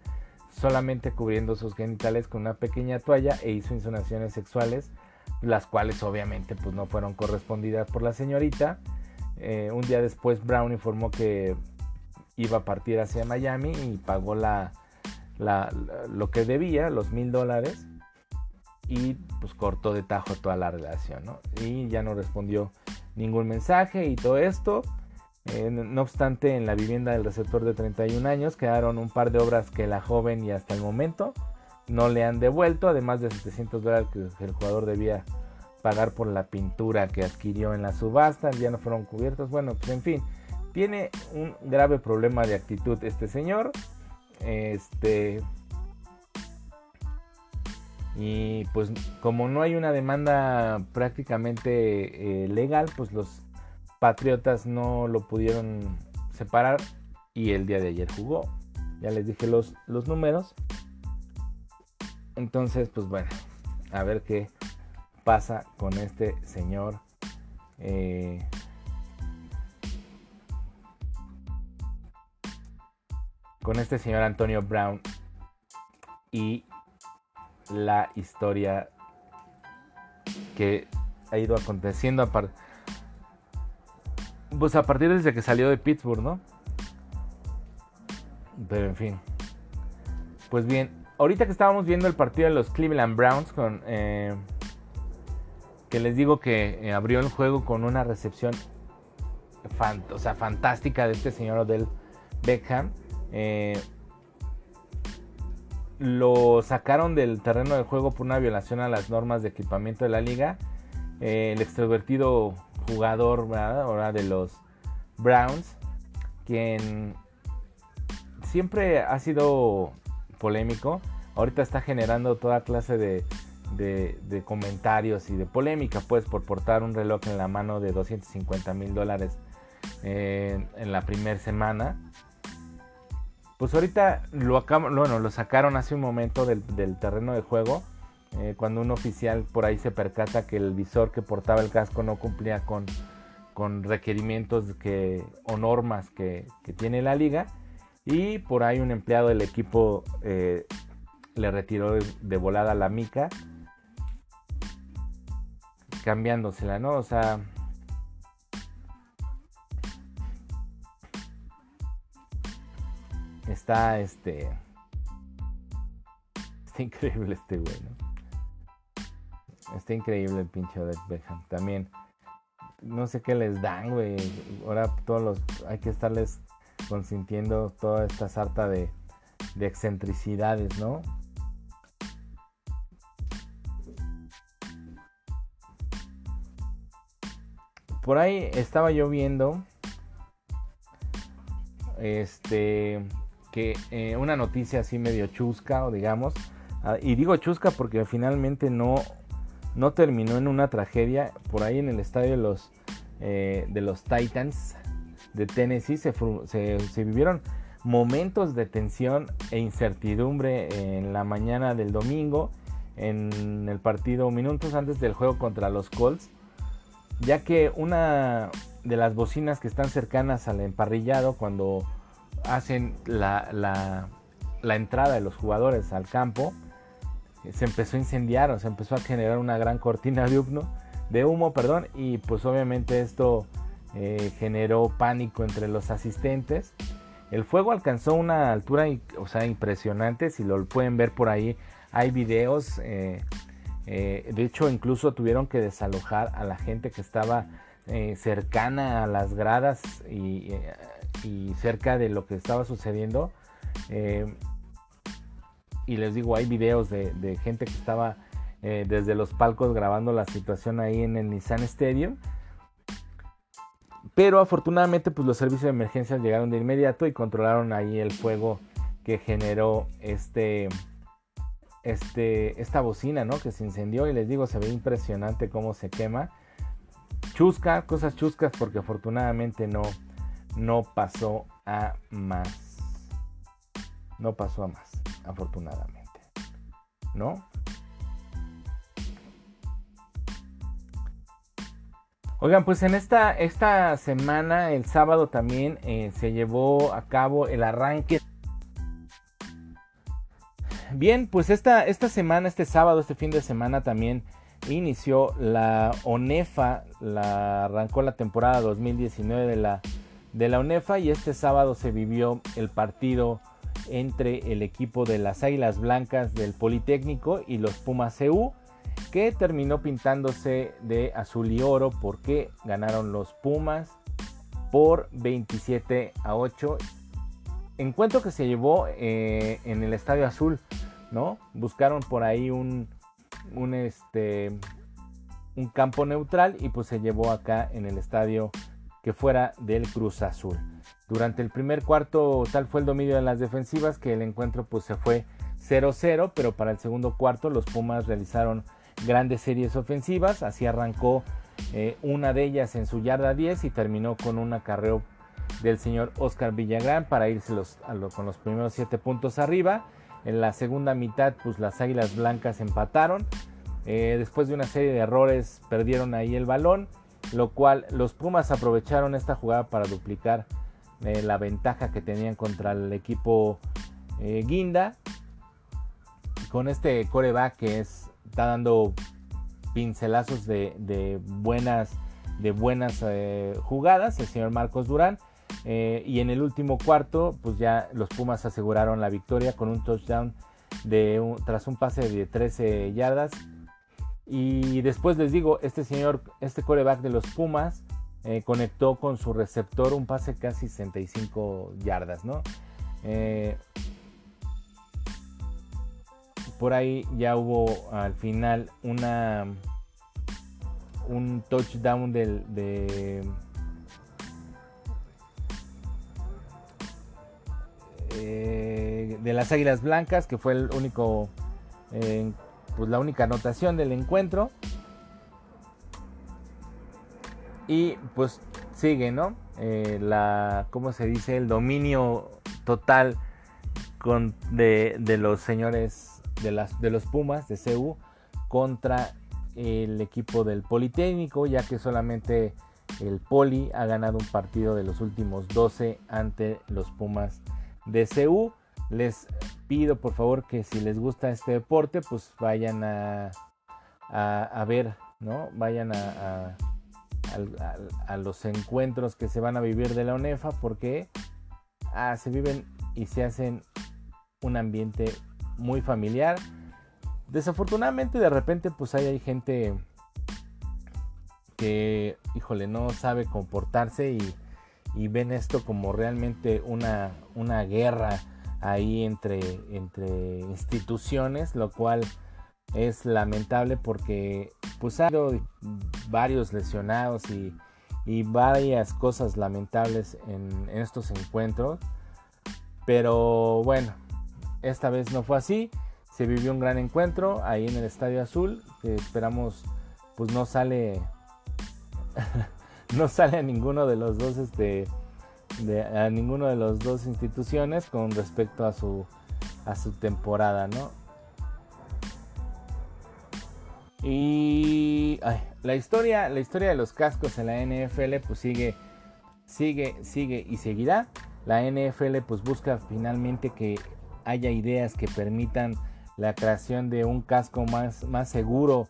solamente cubriendo sus genitales con una pequeña toalla e hizo insinuaciones sexuales, las cuales obviamente pues no fueron correspondidas por la señorita. Eh, un día después Brown informó que iba a partir hacia Miami y pagó lo que debía, los mil dólares, y pues cortó de tajo toda la relación, Y ya no respondió ningún mensaje y todo esto. Eh, no obstante, en la vivienda del receptor de 31 años quedaron un par de obras que la joven y hasta el momento no le han devuelto, además de 700 dólares que el jugador debía pagar por la pintura que adquirió en la subasta, ya no fueron cubiertos. Bueno, pues en fin, tiene un grave problema de actitud este señor. Este. Y pues como no hay una demanda prácticamente eh, legal, pues los Patriotas no lo pudieron separar y el día de ayer jugó. Ya les dije los, los números. Entonces, pues bueno, a ver qué pasa con este señor. Eh, con este señor Antonio Brown y la historia que ha ido aconteciendo a pues a partir desde que salió de Pittsburgh, ¿no? Pero en fin. Pues bien, ahorita que estábamos viendo el partido de los Cleveland Browns con... Eh, que les digo que eh, abrió el juego con una recepción o sea, fantástica de este señor Odell Beckham. Eh, lo sacaron del terreno de juego por una violación a las normas de equipamiento de la liga. el extrovertido jugador de los Browns, quien siempre ha sido polémico, ahorita está generando toda clase de, comentarios y de polémica, pues, por portar un reloj en la mano de 250 mil dólares eh, en la primera semana. Pues ahorita lo, bueno, lo sacaron hace un momento del, terreno de juego. Eh, cuando un oficial por ahí se percata que el visor que portaba el casco no cumplía con, con requerimientos que, o normas que, tiene la liga. Y por ahí un empleado del equipo eh, le retiró de, volada la mica, cambiándosela, ¿no? O sea, está este. Está increíble este güey, ¿no? Está increíble el pinche de Beckham. También no sé qué les dan, güey. Ahora todos los hay que estarles consintiendo toda esta sarta de, de excentricidades, ¿no? Por ahí estaba yo viendo este que eh, una noticia así medio chusca o digamos ah, y digo chusca porque finalmente no no terminó en una tragedia. Por ahí en el estadio de los, eh, de los Titans de Tennessee se, se, vivieron momentos de tensión e incertidumbre en la mañana del domingo en el partido minutos antes del juego contra los Colts, ya que una de las bocinas que están cercanas al emparrillado cuando hacen la, la, entrada de los jugadores al campo, se empezó a incendiar, o se empezó a generar una gran cortina de humo, de humo perdón, y pues obviamente esto eh, generó pánico entre los asistentes. El fuego alcanzó una altura o sea, impresionante, si lo pueden ver por ahí, hay videos, eh, eh, de hecho incluso tuvieron que desalojar a la gente que estaba cercana a las gradas y, y, cerca de lo que estaba sucediendo y les digo, hay videos de, gente que estaba eh, desde los palcos grabando la situación ahí en el Nissan Stadium. Pero afortunadamente pues los servicios de emergencia llegaron de inmediato y controlaron ahí el fuego que generó este, este, esta bocina, ¿no? Que se incendió y les digo, se ve impresionante cómo se quema. Chusca, cosas chuscas porque afortunadamente no, no pasó a más. No pasó a más afortunadamente. ¿No? Oigan, pues en esta, esta semana, el sábado también eh, se llevó a cabo el arranque. Bien, pues esta, esta semana, este sábado, este fin de semana también inició la ONEFA, la, arrancó la temporada 2019 de la, de la ONEFA y este sábado se vivió el partido entre el equipo de las Águilas Blancas del Politécnico y los Pumas CU, que terminó pintándose de azul y oro porque ganaron los Pumas por 27 a 8. Encuentro que se llevó eh, en el Estadio Azul, ¿no? Buscaron por ahí este, un campo neutral y pues se llevó acá en el estadio que fuera del Cruz Azul. Durante el primer cuarto tal fue el dominio de las defensivas que el encuentro pues se fue 0-0, pero para el segundo cuarto los Pumas realizaron grandes series ofensivas, así arrancó eh, una de ellas en su yarda 10 y terminó con un acarreo del señor Oscar Villagrán para irse con los primeros 7 puntos arriba. En la segunda mitad pues las Águilas Blancas empataron, eh, después de una serie de errores perdieron ahí el balón, lo cual los Pumas aprovecharon esta jugada para duplicar eh, la ventaja que tenían contra el equipo eh, Guinda. Con este coreback que es, está dando pincelazos de, buenas, de buenas jugadas, el señor Marcos Durán. Y en el último cuarto, pues ya los Pumas aseguraron la victoria con un touchdown de tras un pase de 13 yardas. Y después les digo, este señor, este coreback de los Pumas, eh, conectó con su receptor un pase casi 65 yardas, ¿no? Eh, por ahí ya hubo al final una un touchdown de eh, de las Águilas Blancas que fue el único pues la única anotación del encuentro y pues sigue, ¿no? Eh, la, ¿cómo se dice? El dominio total con, de, los señores de, las, de los Pumas de CU contra el equipo del Politécnico, ya que solamente el Poli ha ganado un partido de los últimos 12 ante los Pumas de CU. Les pido por favor que si les gusta este deporte, pues vayan a, a, ver, ¿no? Vayan a a, los encuentros que se van a vivir de la UNEFA porque ah, se viven y se hacen un ambiente muy familiar. Desafortunadamente de repente pues hay, hay gente que, híjole, no sabe comportarse y, ven esto como realmente una, una guerra ahí entre, entre instituciones, lo cual es lamentable porque pues ha habido varios lesionados y, varias cosas lamentables en, estos encuentros. Pero bueno, esta vez no fue así. Se vivió un gran encuentro ahí en el Estadio Azul. Que esperamos, pues no sale. no sale a ninguno de los dos, este. a ninguno de los dos instituciones con respecto a su a su temporada, ¿no? Y la historia, la historia de los cascos en la NFL pues sigue, sigue, sigue y seguirá. La NFL pues busca finalmente que haya ideas que permitan la creación de un casco más, más seguro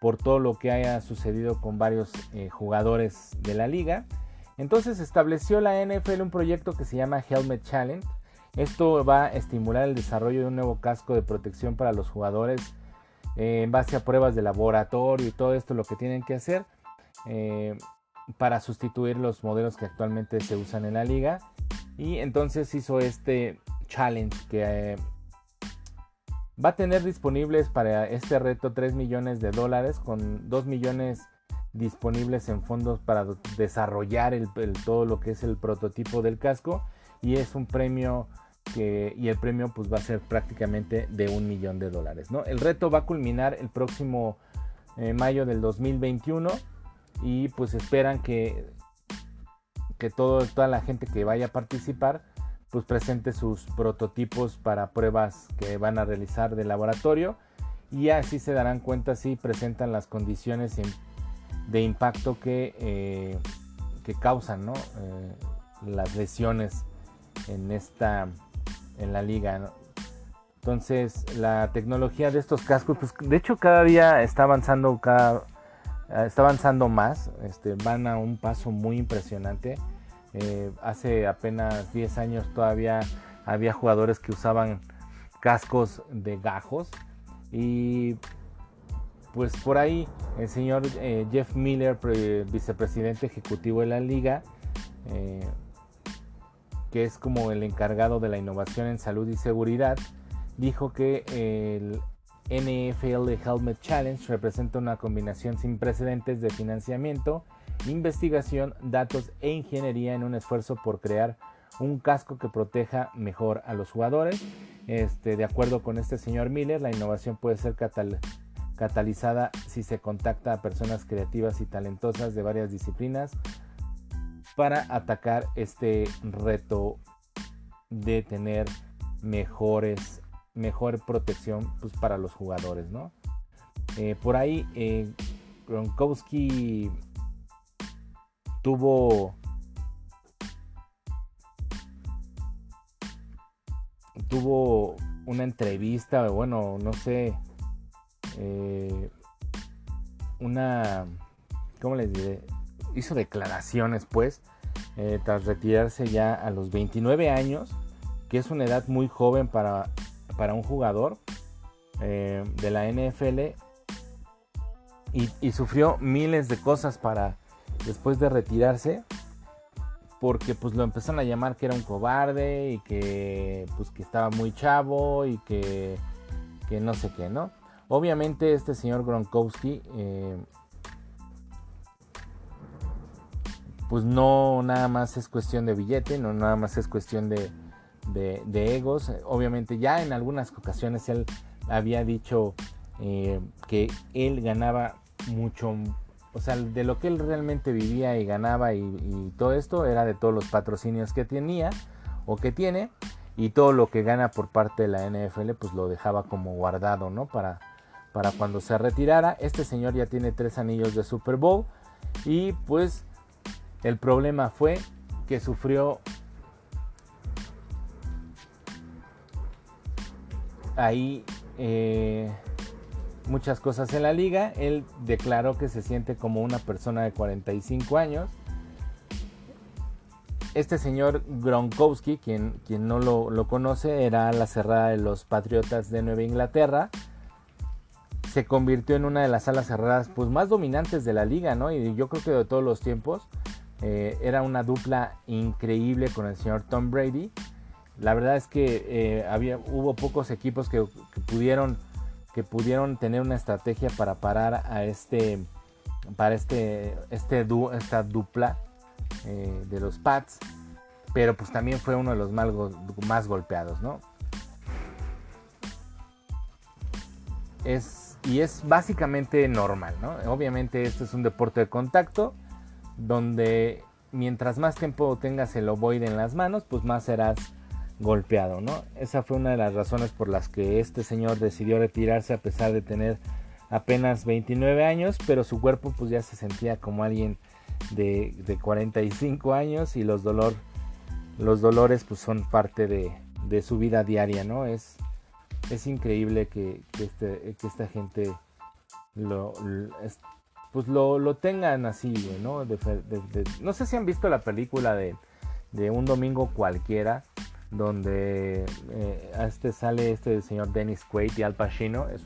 por todo lo que haya sucedido con varios eh, jugadores de la liga. Entonces estableció la NFL un proyecto que se llama Helmet Challenge. Esto va a estimular el desarrollo de un nuevo casco de protección para los jugadores eh, en base a pruebas de laboratorio y todo esto lo que tienen que hacer eh, para sustituir los modelos que actualmente se usan en la liga. Y entonces hizo este challenge que va a tener disponibles para este reto 3 millones de dólares con 2 millones disponibles en fondos para desarrollar todo lo que es el prototipo del casco y es un premio y el premio pues va a ser prácticamente de un millón de dólares. ¿no? El reto va a culminar el próximo eh, mayo del 2021 y pues esperan que, que toda la gente que vaya a participar pues presente sus prototipos para pruebas que van a realizar de laboratorio y así se darán cuenta si presentan las condiciones de impacto que, eh, que causan ¿no? Eh, las lesiones en esta en la liga. Entonces, la tecnología de estos cascos, pues de hecho cada día está avanzando, cada, está avanzando más, este, van a un paso muy impresionante. Eh, hace apenas 10 años todavía había jugadores que usaban cascos de gajos y pues por ahí el señor eh, Jeff Miller, vicepresidente ejecutivo de la liga, que es como el encargado de la innovación en salud y seguridad, dijo que el NFL Helmet Challenge representa una combinación sin precedentes de financiamiento, investigación, datos e ingeniería en un esfuerzo por crear un casco que proteja mejor a los jugadores. Este, de acuerdo con este señor Miller, la innovación puede ser catalizada si se contacta a personas creativas y talentosas de varias disciplinas para atacar este reto de tener mejores, mejor protección pues, para los jugadores, ¿no? Eh, por ahí eh, Gronkowski tuvo tuvo una entrevista, bueno, no sé, eh, una, ¿cómo les diré? hizo declaraciones pues eh, tras retirarse ya a los 29 años, que es una edad muy joven para para un jugador eh, de la NFL y, sufrió miles de cosas para después de retirarse porque pues lo empezaron a llamar que era un cobarde y que pues que estaba muy chavo y que, que no sé qué, ¿no? Obviamente este señor Gronkowski eh, pues no nada más es cuestión de billete, no nada más es cuestión de, de, egos. Obviamente ya en algunas ocasiones él había dicho eh, que él ganaba mucho, o sea, de lo que él realmente vivía y ganaba y, todo esto era de todos los patrocinios que tenía o que tiene y todo lo que gana por parte de la NFL pues lo dejaba como guardado, ¿no? Para, para cuando se retirara. Este señor ya tiene tres anillos de Super Bowl y pues el problema fue que sufrió ahí eh, muchas cosas en la liga. Él declaró que se siente como una persona de 45 años. Este señor Gronkowski, quien, quien no lo, conoce, era la cerrada de los Patriotas de Nueva Inglaterra. Se convirtió en una de las alas cerradas pues, más dominantes de la liga, ¿no? Y yo creo que de todos los tiempos. Eh, era una dupla increíble con el señor Tom Brady. La verdad es que eh, había, hubo pocos equipos que, pudieron, que pudieron tener una estrategia para parar a este, para este, este esta dupla eh, de los Pats. Pero pues también fue uno de los más, golpeados, ¿no? Es, y es básicamente normal, ¿no? Obviamente este es un deporte de contacto donde mientras más tiempo tengas el ovoide en las manos, pues más serás golpeado, ¿no? Esa fue una de las razones por las que este señor decidió retirarse a pesar de tener apenas 29 años, pero su cuerpo pues ya se sentía como alguien de, 45 años y los, dolor, los dolores pues son parte de, su vida diaria, ¿no? Es, es increíble que, este, esta gente lo, pues lo, tengan así, ¿no? no sé si han visto la película de, Un Domingo Cualquiera, donde eh, este sale este señor Dennis Quaid y Al Pacino. Es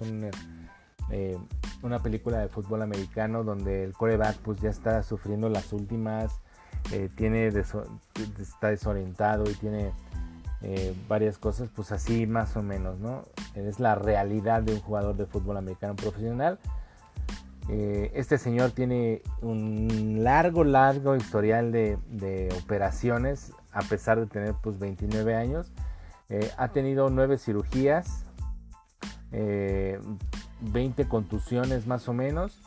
eh, una película de fútbol americano donde el coreback pues ya está sufriendo las últimas, eh, tiene está desorientado y tiene varias cosas, pues así más o menos, ¿no? Es la realidad de un jugador de fútbol americano profesional eh, este señor tiene un largo, largo historial de, operaciones, a pesar de tener pues 29 años. Eh, ha tenido 9 cirugías, 20 eh, contusiones más o menos.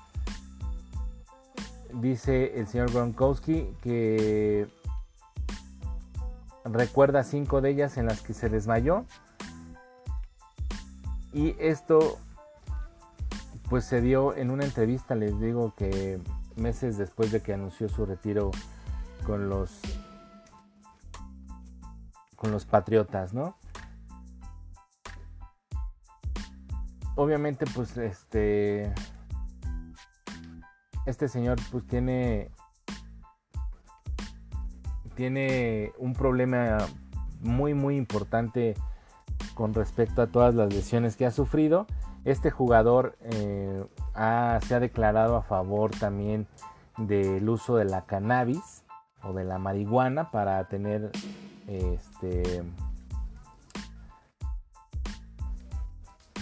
Dice el señor Gronkowski que recuerda 5 de ellas en las que se desmayó. Y esto pues se dio en una entrevista, les digo que meses después de que anunció su retiro con los con los patriotas, ¿no? Obviamente, pues este este señor pues tiene tiene un problema muy muy importante con respecto a todas las lesiones que ha sufrido este jugador eh, se ha declarado a favor también del uso de la cannabis o de la marihuana para tener este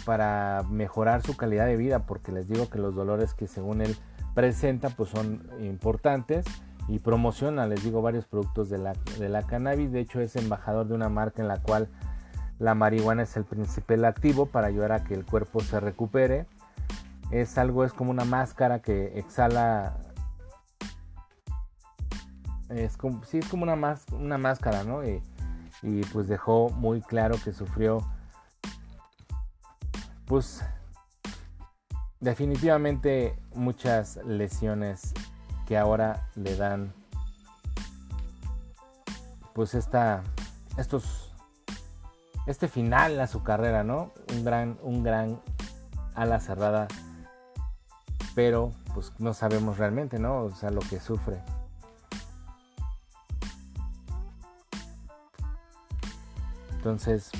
para mejorar su calidad de vida porque les digo que los dolores que según él presenta pues son importantes y promociona les digo varios productos de la, de la cannabis de hecho es embajador de una marca en la cual la marihuana es el principal activo para ayudar a que el cuerpo se recupere. Es algo, es como una máscara que exhala. Es como, sí, es como una, una máscara, ¿no? Y, y pues dejó muy claro que sufrió, pues, definitivamente muchas lesiones que ahora le dan, pues, esta, estos este final a su carrera, ¿no? Un gran, un gran ala cerrada, pero pues no sabemos realmente, ¿no? O sea, lo que sufre. Entonces,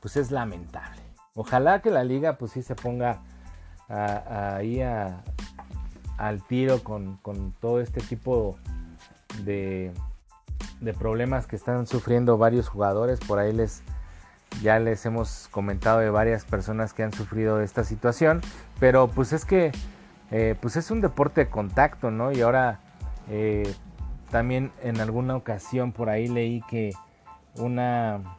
pues es lamentable. Ojalá que la liga pues sí se ponga ahí al tiro con, todo este tipo de, de problemas que están sufriendo varios jugadores. Por ahí les ya les hemos comentado de varias personas que han sufrido esta situación. Pero pues es que eh, pues es un deporte de contacto, ¿no? Y ahora eh, también en alguna ocasión por ahí leí que una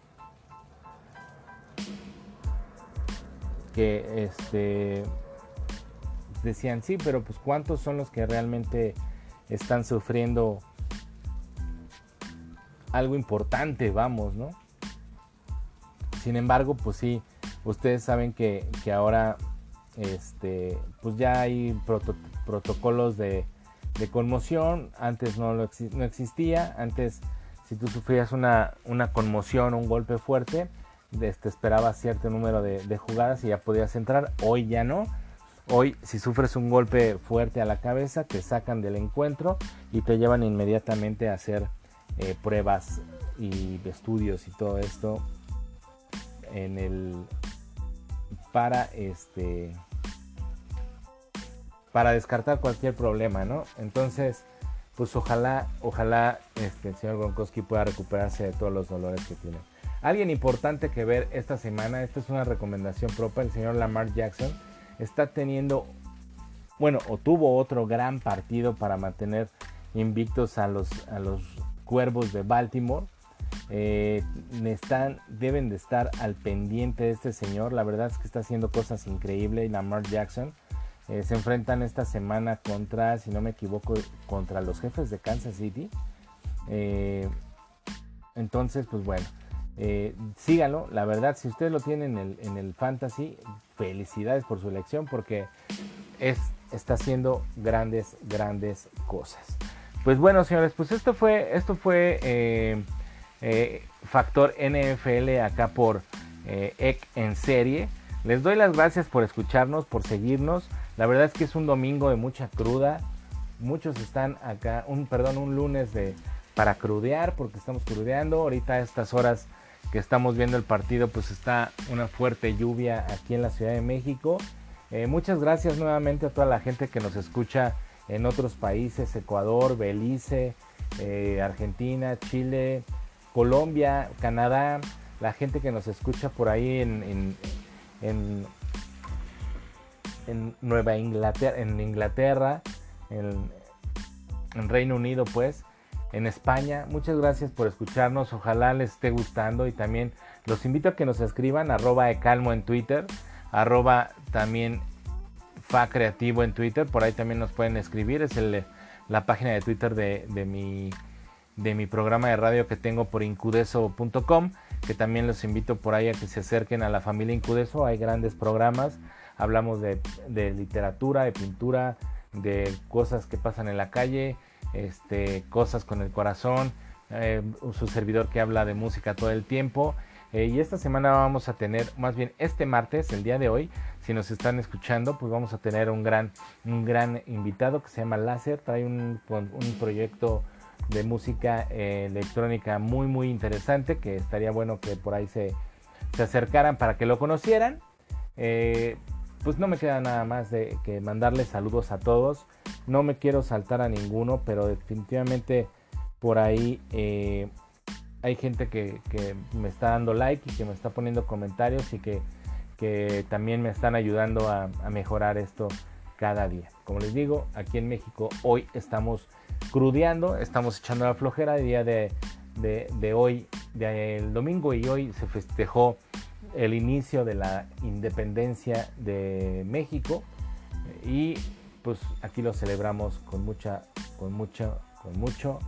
que este decían sí, pero pues cuántos son los que realmente están sufriendo algo importante, vamos, ¿no? Sin embargo, pues sí, ustedes saben que, que ahora este, pues ya hay protocolos de, de, conmoción, antes no, lo no existía, antes si tú sufrías una, una conmoción un golpe fuerte, este, esperaba cierto número de, de, jugadas y ya podías entrar, hoy ya no. Hoy si sufres un golpe fuerte a la cabeza, te sacan del encuentro y te llevan inmediatamente a hacer eh, pruebas y estudios y todo esto en el para este para descartar cualquier problema, ¿no? Entonces, pues ojalá, ojalá este, el señor Gronkowski pueda recuperarse de todos los dolores que tiene. Alguien importante que ver esta semana, esta es una recomendación propia, el señor Lamar Jackson está teniendo, bueno, o tuvo otro gran partido para mantener invictos a los, a los cuervos de Baltimore. Eh, están, deben de estar al pendiente de este señor. La verdad es que está haciendo cosas increíbles. Lamar Jackson eh, se enfrentan esta semana contra, si no me equivoco, contra los jefes de Kansas City. Eh, entonces, pues bueno, eh, síganlo. La verdad, si ustedes lo tienen en el, en el fantasy, felicidades por su elección porque es, está haciendo grandes, grandes cosas. Pues bueno, señores, pues esto fue, esto fue Factor NFL acá por EC en serie. Les doy las gracias por escucharnos, por seguirnos. La verdad es que es un domingo de mucha cruda. Muchos están acá, un perdón, un lunes de para crudear porque estamos crudeando. Ahorita a estas horas que estamos viendo el partido, pues está una fuerte lluvia aquí en la Ciudad de México. Eh, muchas gracias nuevamente a toda la gente que nos escucha en otros países, Ecuador, Belice, eh, Argentina, Chile, Colombia, Canadá, la gente que nos escucha por ahí en, en en Nueva Inglaterra, en Inglaterra, en, Reino Unido, pues, en España. Muchas gracias por escucharnos. Ojalá les esté gustando y también los invito a que nos escriban arroba ecalmo en Twitter, arroba también fa creativo en Twitter. Por ahí también nos pueden escribir. Es la página de Twitter de, de, mi, de mi programa de radio que tengo por incudeso.com. Que también los invito por ahí a que se acerquen a la familia Incudeso. Hay grandes programas hablamos de, literatura, de pintura, de cosas que pasan en la calle, este, cosas con el corazón, eh, su servidor que habla de música todo el tiempo. Eh, y esta semana vamos a tener, más bien este martes, el día de hoy, si nos están escuchando, pues vamos a tener un gran, un gran invitado que se llama Láser, trae un, un proyecto de música eh, electrónica muy muy interesante que estaría bueno que por ahí se, se acercaran para que lo conocieran pues no me queda nada más de que mandarles saludos a todos. No me quiero saltar a ninguno, pero definitivamente por ahí eh, hay gente que, me está dando like y que me está poniendo comentarios y que, también me están ayudando a, mejorar esto cada día. Como les digo, aquí en México hoy estamos crudeando, estamos echando la flojera. El día de, de hoy, del domingo y hoy se festejó el inicio de la independencia de México y pues aquí lo celebramos con mucha con mucho con mucho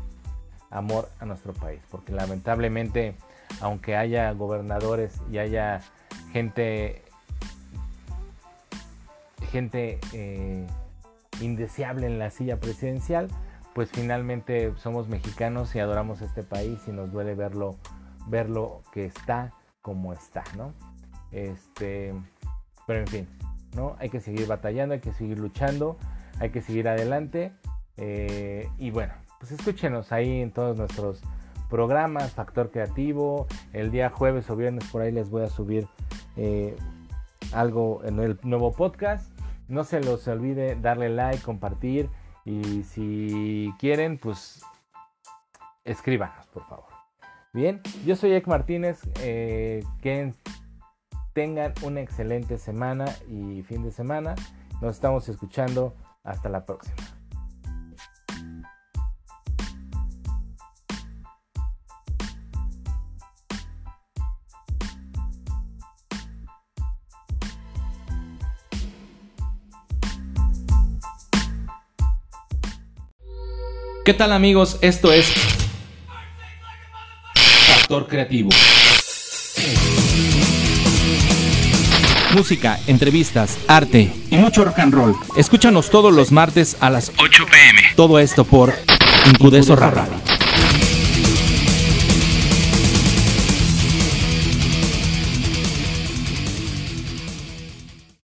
amor a nuestro país porque lamentablemente aunque haya gobernadores y haya gente gente eh, indeseable en la silla presidencial pues finalmente somos mexicanos y adoramos este país y nos duele verlo verlo que está como está, ¿no? Este, pero en fin, ¿no? Hay que seguir batallando, hay que seguir luchando, hay que seguir adelante. Eh, y bueno, pues escúchenos ahí en todos nuestros programas, Factor Creativo. El día jueves o viernes por ahí les voy a subir eh, algo en el nuevo podcast. No se los olvide darle like, compartir y si quieren, pues escríbanos, por favor. Bien, yo soy Ek Martínez. Eh, que tengan una excelente semana y fin de semana. Nos estamos escuchando. Hasta la próxima. ¿Qué tal amigos? Esto es Factor Creativo. Música, entrevistas, arte y mucho rock and roll. Escúchanos todos los martes a las 8 pm. Todo esto por Incudeso Radio.